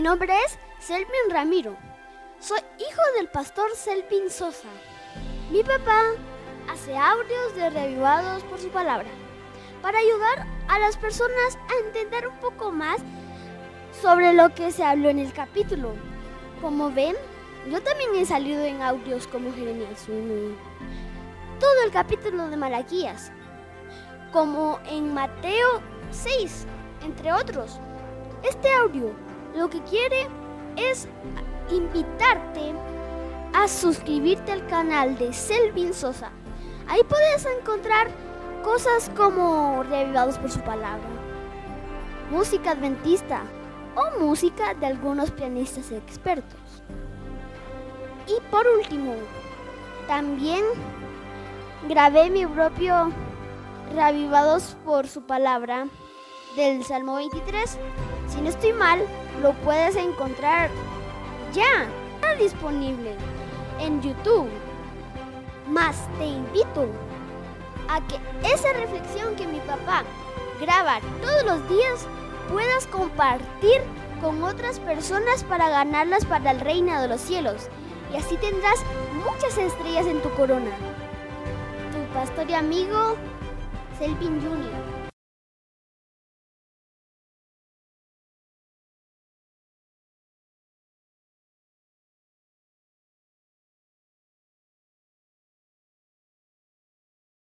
nombre es Selvin Ramiro. Soy hijo del pastor Selvin Sosa. Mi papá hace audios de revivados por su palabra para ayudar a las personas a entender un poco más sobre lo que se habló en el capítulo. Como ven, yo también he salido en audios como Jeremías 1, todo el capítulo de Malaquías, como en Mateo 6, entre otros. Este audio lo que quiere es invitarte a suscribirte al canal de Selvin Sosa. Ahí puedes encontrar cosas como revivados por su palabra, música adventista o música de algunos pianistas expertos. Y por último, también grabé mi propio Revivados por su palabra del Salmo 23. Si no estoy mal, lo puedes encontrar ya. Está disponible en YouTube. Más te invito a que esa reflexión que mi papá graba todos los días puedas compartir con otras personas para ganarlas para el reino de los cielos. Y así tendrás muchas estrellas en tu corona. Tu pastor y amigo, Selvin Jr.